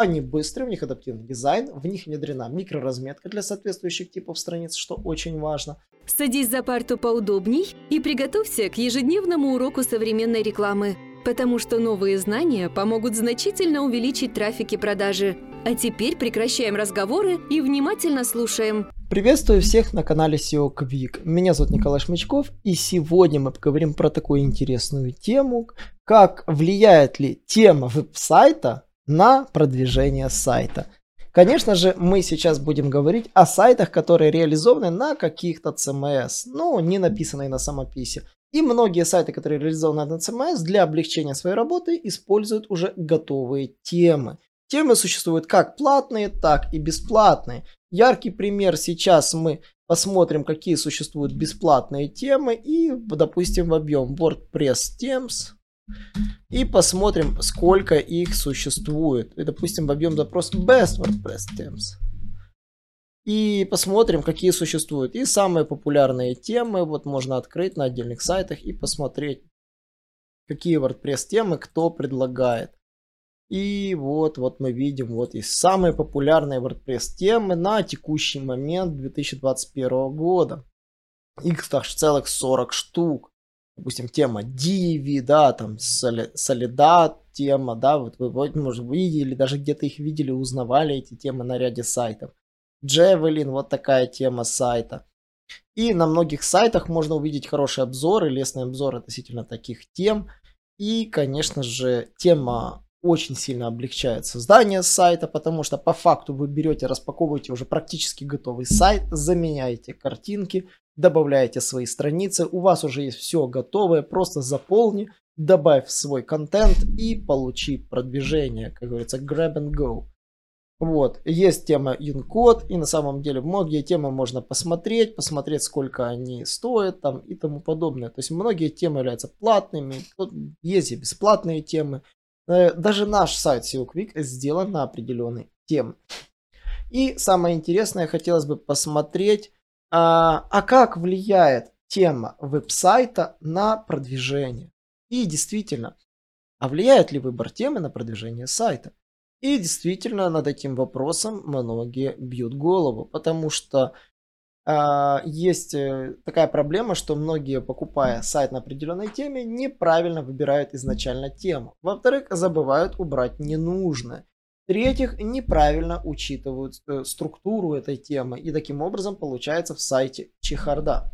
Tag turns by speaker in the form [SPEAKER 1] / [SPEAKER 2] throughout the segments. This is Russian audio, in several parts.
[SPEAKER 1] Они быстрые, у них адаптивный дизайн, в них внедрена микроразметка для соответствующих типов страниц, что очень важно.
[SPEAKER 2] Садись за парту поудобней и приготовься к ежедневному уроку современной рекламы, потому что новые знания помогут значительно увеличить трафик и продажи. А теперь прекращаем разговоры и внимательно слушаем.
[SPEAKER 1] Приветствую всех на канале SEO Quick. Меня зовут Николай Шмычков, и сегодня мы поговорим про такую интересную тему, как влияет ли тема веб-сайта на продвижение сайта. Конечно же, мы сейчас будем говорить о сайтах, которые реализованы на каких-то CMS, ну, не написанные на самописи. И многие сайты, которые реализованы на CMS, для облегчения своей работы используют уже готовые темы. Темы существуют как платные, так и бесплатные. Яркий пример сейчас мы посмотрим, какие существуют бесплатные темы и, допустим, в объем WordPress Themes и посмотрим, сколько их существует. И, допустим, вобьем запрос Best WordPress Themes. И посмотрим, какие существуют. И самые популярные темы вот можно открыть на отдельных сайтах и посмотреть, какие WordPress темы кто предлагает. И вот, вот мы видим, вот есть самые популярные WordPress темы на текущий момент 2021 года. Их целых 40 штук допустим, тема Диви, да, там Солидат тема, да, вот вы, может, видели, даже где-то их видели, узнавали эти темы на ряде сайтов. Джевелин, вот такая тема сайта. И на многих сайтах можно увидеть хороший обзор и лестный обзор относительно таких тем. И, конечно же, тема очень сильно облегчает создание сайта, потому что по факту вы берете, распаковываете уже практически готовый сайт, заменяете картинки, добавляете свои страницы, у вас уже есть все готовое, просто заполни, добавь свой контент и получи продвижение, как говорится, grab and go. Вот, есть тема Unicode, и на самом деле многие темы можно посмотреть, посмотреть, сколько они стоят там и тому подобное. То есть многие темы являются платными, есть и бесплатные темы. Э, даже наш сайт SEO Quick сделан на определенные темы. И самое интересное, хотелось бы посмотреть, а, а как влияет тема веб-сайта на продвижение? И действительно, а влияет ли выбор темы на продвижение сайта? И действительно, над этим вопросом многие бьют голову, потому что есть э, такая проблема, что многие, покупая сайт на определенной теме, неправильно выбирают изначально тему. Во-вторых, забывают убрать ненужное. В-третьих, неправильно учитывают э, структуру этой темы, и таким образом получается в сайте чехарда.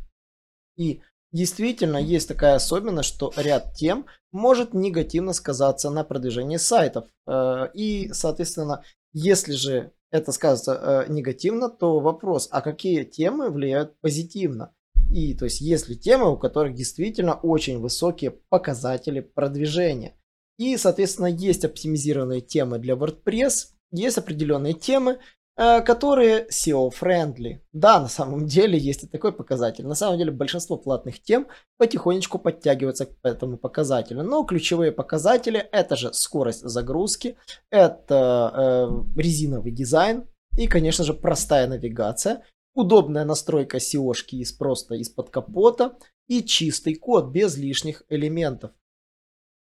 [SPEAKER 1] И действительно есть такая особенность, что ряд тем может негативно сказаться на продвижении сайтов. Э, и, соответственно, если же это скажется э, негативно, то вопрос, а какие темы влияют позитивно? И то есть, есть ли темы, у которых действительно очень высокие показатели продвижения. И, соответственно, есть оптимизированные темы для WordPress, есть определенные темы, которые SEO-friendly. Да, на самом деле есть и такой показатель. На самом деле большинство платных тем потихонечку подтягиваются к этому показателю. Но ключевые показатели это же скорость загрузки, это э, резиновый дизайн и, конечно же, простая навигация, удобная настройка SEO-шки из просто из-под капота и чистый код без лишних элементов.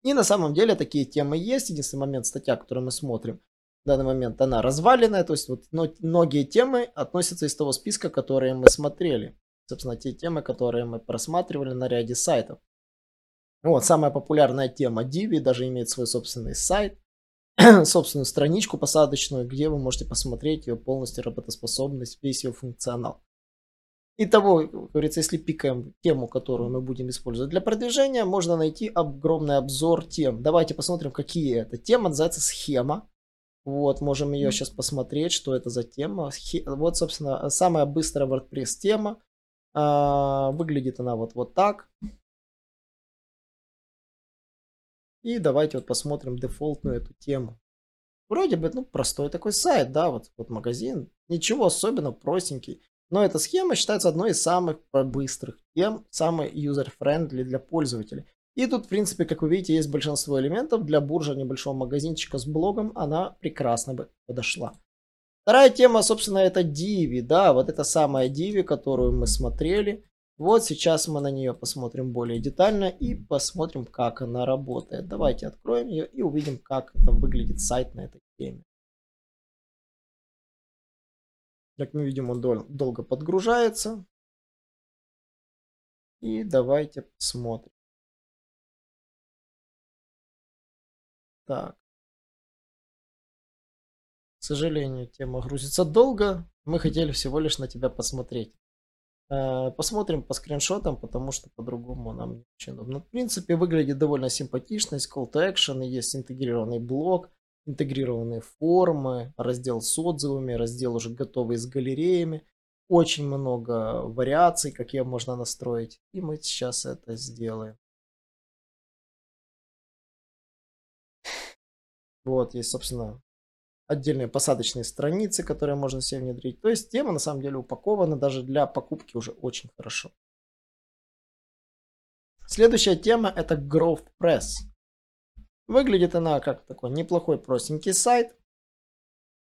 [SPEAKER 1] И на самом деле такие темы есть. Единственный момент, статья, которую мы смотрим, данный момент она разваленная. То есть вот многие темы относятся из того списка, которые мы смотрели. Собственно, те темы, которые мы просматривали на ряде сайтов. Вот, самая популярная тема Divi даже имеет свой собственный сайт, собственную страничку посадочную, где вы можете посмотреть ее полностью работоспособность, весь ее функционал. Итого, как говорится, если пикаем тему, которую мы будем использовать для продвижения, можно найти огромный обзор тем. Давайте посмотрим, какие это. Тема называется схема. Вот, можем ее сейчас посмотреть, что это за тема. Вот, собственно, самая быстрая WordPress тема. А, выглядит она вот, вот так. И давайте вот посмотрим дефолтную эту тему. Вроде бы, ну, простой такой сайт, да, вот, вот магазин. Ничего особенного, простенький. Но эта схема считается одной из самых быстрых тем, самой user-friendly для пользователей. И тут, в принципе, как вы видите, есть большинство элементов. Для буржа небольшого магазинчика с блогом она прекрасно бы подошла. Вторая тема, собственно, это Divi. Да, вот это самая Divi, которую мы смотрели. Вот сейчас мы на нее посмотрим более детально и посмотрим, как она работает. Давайте откроем ее и увидим, как это выглядит сайт на этой теме. Как мы видим, он дол- долго подгружается. И давайте посмотрим. Так. К сожалению, тема грузится долго. Мы хотели всего лишь на тебя посмотреть. Э, посмотрим по скриншотам, потому что по-другому нам не очень удобно. В принципе, выглядит довольно симпатично. Есть call to action, есть интегрированный блок, интегрированные формы, раздел с отзывами, раздел уже готовый с галереями. Очень много вариаций, какие можно настроить. И мы сейчас это сделаем. Вот, есть, собственно, отдельные посадочные страницы, которые можно себе внедрить. То есть тема на самом деле упакована даже для покупки уже очень хорошо. Следующая тема это Growth Press. Выглядит она как такой неплохой простенький сайт.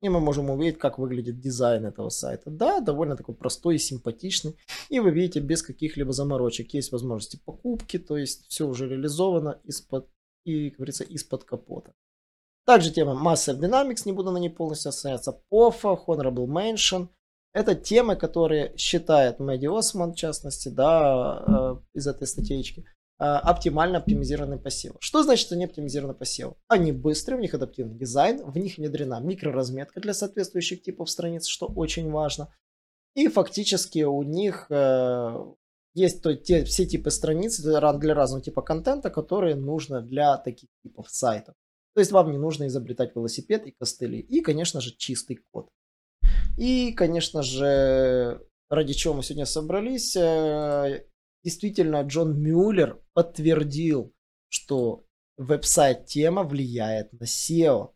[SPEAKER 1] И мы можем увидеть, как выглядит дизайн этого сайта. Да, довольно такой простой и симпатичный. И вы видите, без каких-либо заморочек. Есть возможности покупки, то есть все уже реализовано из-под, и, как говорится, из-под капота. Также тема Massive Dynamics, не буду на ней полностью остановиться. POFA, Honorable Mention. Это темы, которые считает Мэдди Осман, в частности, да, э, из этой статейки, э, оптимально оптимизированный посев. Что значит они оптимизированы посев? Они быстрые, у них адаптивный дизайн, в них внедрена микроразметка для соответствующих типов страниц, что очень важно. И фактически у них э, есть то, те, все типы страниц для разного типа контента, которые нужно для таких типов сайтов. То есть вам не нужно изобретать велосипед и костыли. И, конечно же, чистый код. И, конечно же, ради чего мы сегодня собрались, э, действительно, Джон Мюллер подтвердил, что веб-сайт тема влияет на SEO.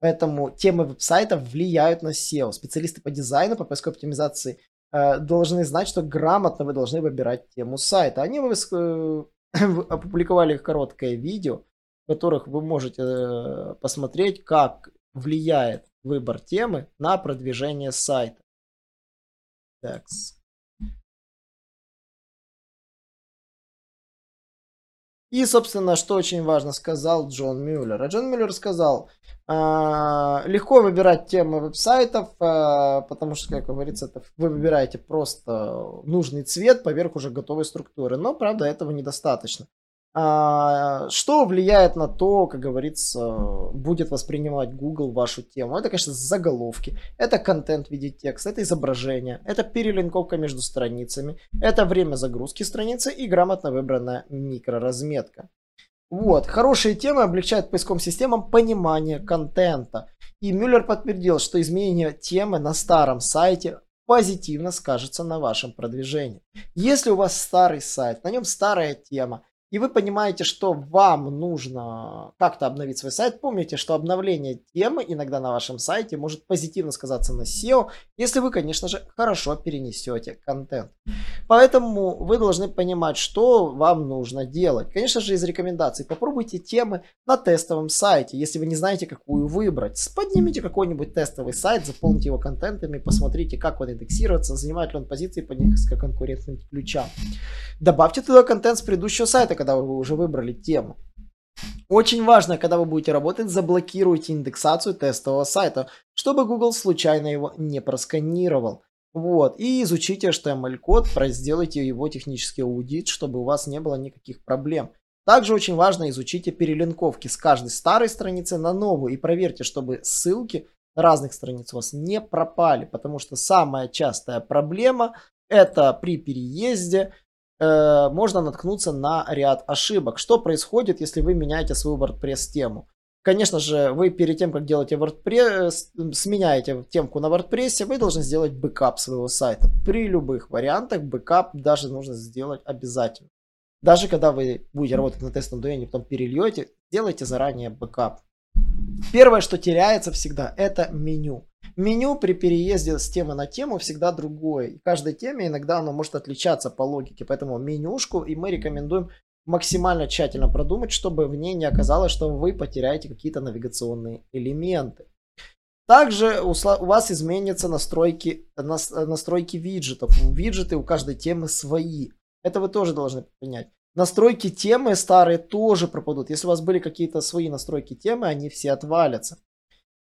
[SPEAKER 1] Поэтому темы веб-сайтов влияют на SEO. Специалисты по дизайну, по поисковой оптимизации э, должны знать, что грамотно вы должны выбирать тему сайта. Они э, опубликовали короткое видео, в которых вы можете э, посмотреть, как влияет выбор темы на продвижение сайта. Так. И, собственно, что очень важно сказал Джон Мюллер. А Джон Мюллер сказал, э, легко выбирать темы веб-сайтов, э, потому что, как говорится, вы выбираете просто нужный цвет поверх уже готовой структуры. Но, правда, этого недостаточно. А, что влияет на то, как говорится, будет воспринимать Google вашу тему? Это, конечно, заголовки, это контент в виде текста, это изображение, это перелинковка между страницами, это время загрузки страницы и грамотно выбранная микроразметка. Вот, хорошие темы облегчают поисковым системам понимание контента. И Мюллер подтвердил, что изменение темы на старом сайте позитивно скажется на вашем продвижении. Если у вас старый сайт, на нем старая тема, и вы понимаете, что вам нужно как-то обновить свой сайт, помните, что обновление темы иногда на вашем сайте может позитивно сказаться на SEO, если вы, конечно же, хорошо перенесете контент. Поэтому вы должны понимать, что вам нужно делать. Конечно же, из рекомендаций попробуйте темы на тестовом сайте, если вы не знаете, какую выбрать. Поднимите какой-нибудь тестовый сайт, заполните его контентами, посмотрите, как он индексируется, занимает ли он позиции по низкоконкурентным ключам. Добавьте туда контент с предыдущего сайта, когда вы уже выбрали тему. Очень важно, когда вы будете работать, заблокируйте индексацию тестового сайта, чтобы Google случайно его не просканировал. Вот, и изучите HTML-код, сделайте его технический аудит, чтобы у вас не было никаких проблем. Также очень важно изучите перелинковки с каждой старой страницы на новую и проверьте, чтобы ссылки разных страниц у вас не пропали, потому что самая частая проблема это при переезде Э, можно наткнуться на ряд ошибок. Что происходит, если вы меняете свою WordPress тему? Конечно же, вы перед тем, как делаете WordPress, сменяете темку на WordPress, вы должны сделать бэкап своего сайта. При любых вариантах бэкап даже нужно сделать обязательно. Даже когда вы будете работать на тестовом домене, потом перельете, делайте заранее бэкап. Первое, что теряется всегда, это меню. Меню при переезде с темы на тему всегда другое. И каждой теме иногда оно может отличаться по логике. Поэтому менюшку и мы рекомендуем максимально тщательно продумать, чтобы в ней не оказалось, что вы потеряете какие-то навигационные элементы. Также у вас изменятся настройки, настройки виджетов. Виджеты у каждой темы свои. Это вы тоже должны понять. Настройки темы старые тоже пропадут. Если у вас были какие-то свои настройки темы, они все отвалятся.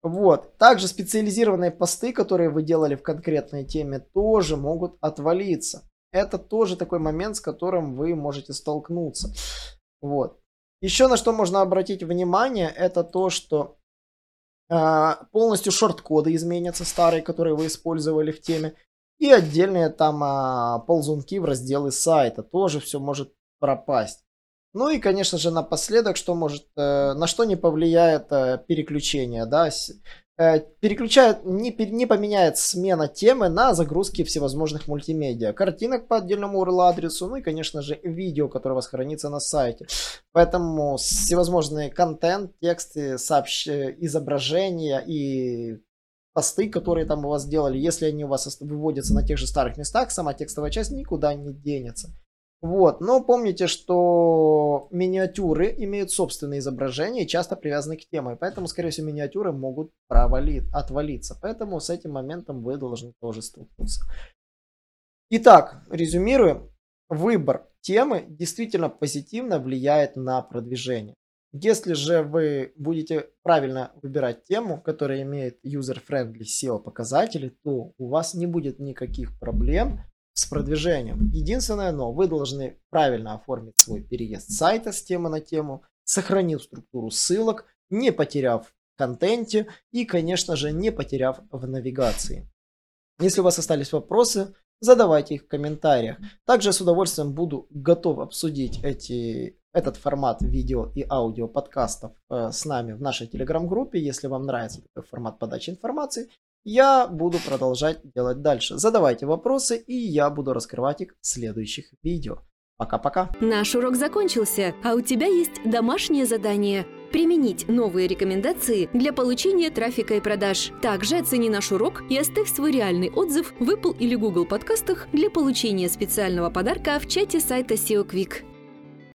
[SPEAKER 1] Вот. Также специализированные посты, которые вы делали в конкретной теме, тоже могут отвалиться. Это тоже такой момент, с которым вы можете столкнуться. Вот. Еще на что можно обратить внимание, это то, что э, полностью шорт-коды изменятся, старые, которые вы использовали в теме. И отдельные там э, ползунки в разделы сайта. Тоже все может пропасть. Ну и, конечно же, напоследок, что может, э, на что не повлияет э, переключение, да, э, переключает, не, не поменяет смена темы на загрузки всевозможных мультимедиа, картинок по отдельному URL-адресу, ну и, конечно же, видео, которое у вас хранится на сайте. Поэтому всевозможные контент, тексты, сообщ... изображения и посты, которые там у вас делали, если они у вас выводятся на тех же старых местах, сама текстовая часть никуда не денется. Вот, но помните, что миниатюры имеют собственные изображения и часто привязаны к теме, поэтому, скорее всего, миниатюры могут провалить, отвалиться, поэтому с этим моментом вы должны тоже столкнуться. Итак, резюмируем. Выбор темы действительно позитивно влияет на продвижение. Если же вы будете правильно выбирать тему, которая имеет user-friendly SEO показатели, то у вас не будет никаких проблем с продвижением. Единственное, но вы должны правильно оформить свой переезд сайта с темы на тему, сохранив структуру ссылок, не потеряв контенте и, конечно же, не потеряв в навигации. Если у вас остались вопросы, задавайте их в комментариях. Также с удовольствием буду готов обсудить эти, этот формат видео и аудио подкастов э, с нами в нашей телеграм-группе. Если вам нравится такой формат подачи информации, я буду продолжать делать дальше. Задавайте вопросы, и я буду раскрывать их в следующих видео. Пока-пока.
[SPEAKER 2] Наш урок закончился, а у тебя есть домашнее задание – применить новые рекомендации для получения трафика и продаж. Также оцени наш урок и оставь свой реальный отзыв в Apple или Google подкастах для получения специального подарка в чате сайта SEO Quick.